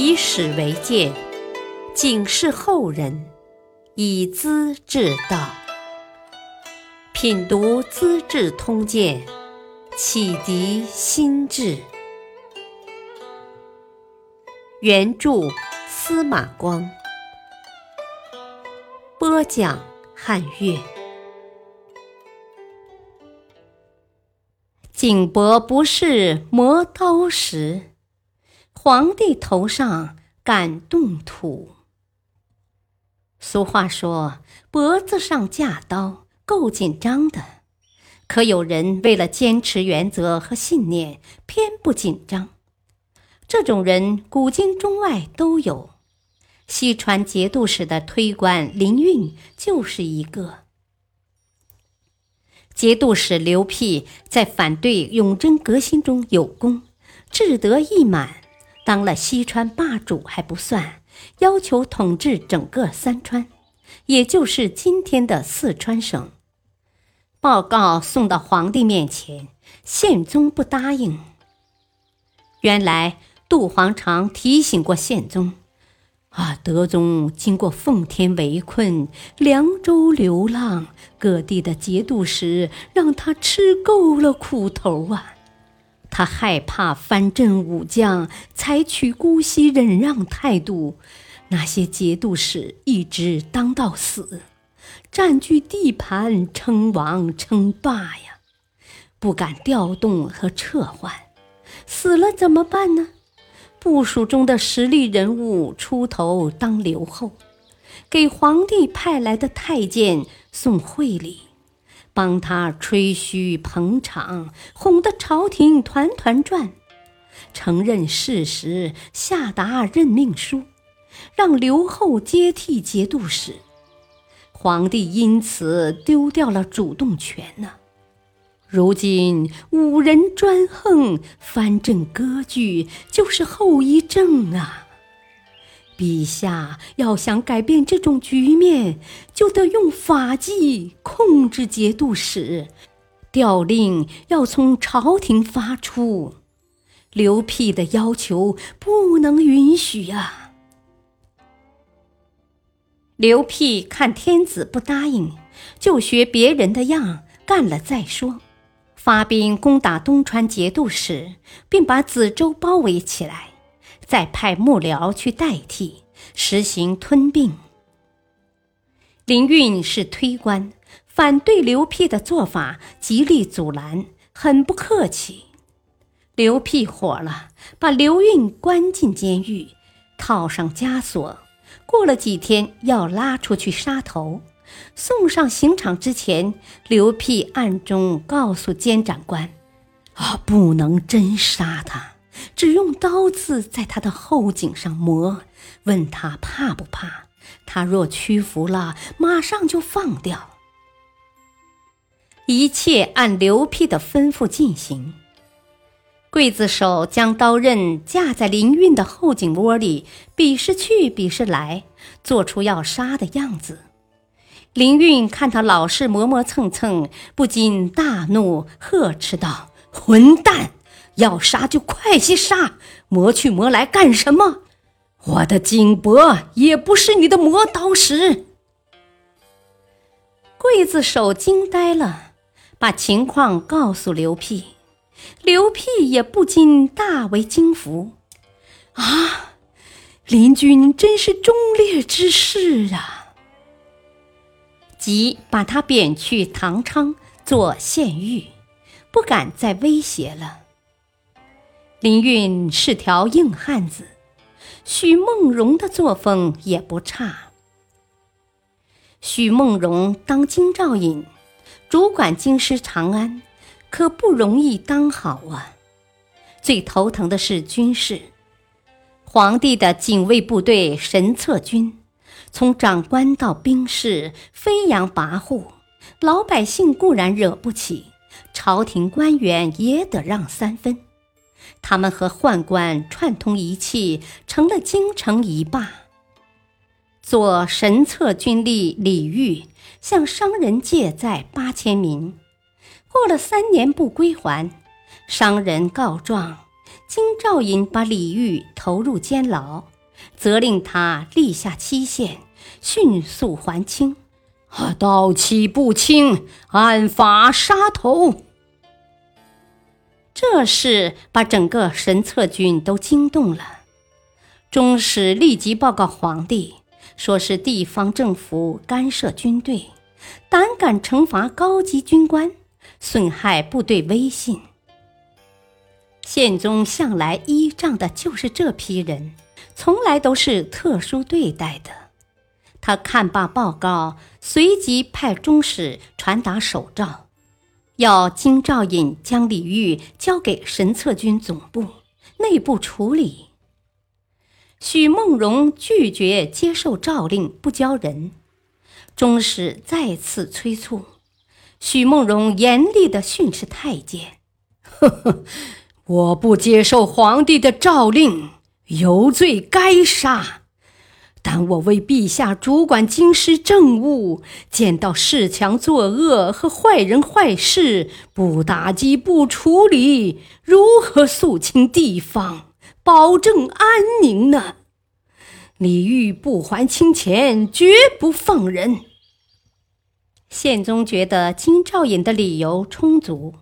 以史为鉴，警示后人，以资治道。品读《资治通鉴》，启迪心智。原著司马光，播讲汉乐。景伯不是磨刀石，皇帝头上敢动土。俗话说：“脖子上架刀，够紧张的。”可有人为了坚持原则和信念，偏不紧张。这种人，古今中外都有。西川节度使的推官林运就是一个。节度使刘辟在反对永贞革新中有功，志得意满，当了西川霸主还不算，要求统治整个三川，也就是今天的四川省。报告送到皇帝面前，宪宗不答应。原来。杜皇常提醒过宪宗：“啊，德宗经过奉天围困、凉州流浪，各地的节度使让他吃够了苦头啊！他害怕藩镇武将采取姑息忍让态度，那些节度使一直当到死，占据地盘，称王称霸呀，不敢调动和撤换，死了怎么办呢？”部署中的实力人物出头当留后，给皇帝派来的太监送惠礼，帮他吹嘘捧场，哄得朝廷团团转，承认事实，下达任命书，让刘后接替节度使，皇帝因此丢掉了主动权呢。如今五人专横，藩镇割据，就是后遗症啊！陛下要想改变这种局面，就得用法纪控制节度使，调令要从朝廷发出。刘辟的要求不能允许啊！刘辟看天子不答应，就学别人的样，干了再说。发兵攻打东川节度使，并把梓州包围起来，再派幕僚去代替，实行吞并。林运是推官，反对刘辟的做法，极力阻拦，很不客气。刘辟火了，把刘运关进监狱，套上枷锁。过了几天，要拉出去杀头。送上刑场之前，刘辟暗中告诉监斩官：“啊，不能真杀他，只用刀子在他的后颈上磨，问他怕不怕。他若屈服了，马上就放掉。”一切按刘辟的吩咐进行。刽子手将刀刃架在林运的后颈窝里，比试去，比试来，做出要杀的样子。林运看他老是磨磨蹭蹭，不禁大怒，呵斥道：“混蛋！要杀就快些杀，磨去磨来干什么？我的景伯也不是你的磨刀石。”刽子手惊呆了，把情况告诉刘辟，刘辟也不禁大为惊服：“啊，林军真是忠烈之士啊！”即把他贬去唐昌做县狱，不敢再威胁了。林运是条硬汉子，许梦荣的作风也不差。许梦荣当京兆尹，主管京师长安，可不容易当好啊。最头疼的是军事，皇帝的警卫部队神策军。从长官到兵士飞扬跋扈，老百姓固然惹不起，朝廷官员也得让三分。他们和宦官串通一气，成了京城一霸。左神策军吏李煜向商人借债八千民，过了三年不归还，商人告状，京兆尹把李煜投入监牢，责令他立下期限，迅速还清。啊，到期不清，按法杀头。这事把整个神策军都惊动了。中使立即报告皇帝，说是地方政府干涉军队，胆敢惩罚高级军官，损害部队威信。宪宗向来依仗的就是这批人，从来都是特殊对待的。他看罢报告，随即派中使传达手诏，要京兆尹将李煜交给神策军总部内部处理。许梦荣拒绝接受诏令，不交人。中使再次催促，许梦荣严厉地训斥太监：“呵呵。”我不接受皇帝的诏令，有罪该杀。但我为陛下主管京师政务，见到恃强作恶和坏人坏事，不打击不处理，如何肃清地方，保证安宁呢？李煜不还清钱，绝不放人。宪宗觉得京兆尹的理由充足。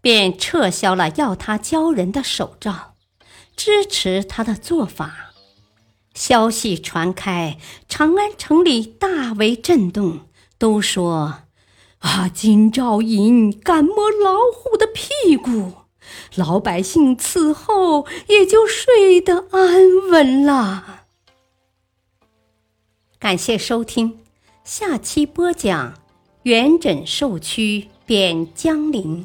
便撤销了要他交人的手诏，支持他的做法。消息传开，长安城里大为震动，都说：“啊，金兆尹敢摸老虎的屁股，老百姓此后也就睡得安稳了。”感谢收听，下期播讲：元稹受屈贬江陵。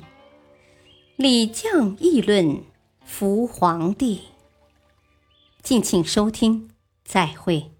李绛议论扶皇帝，敬请收听，再会。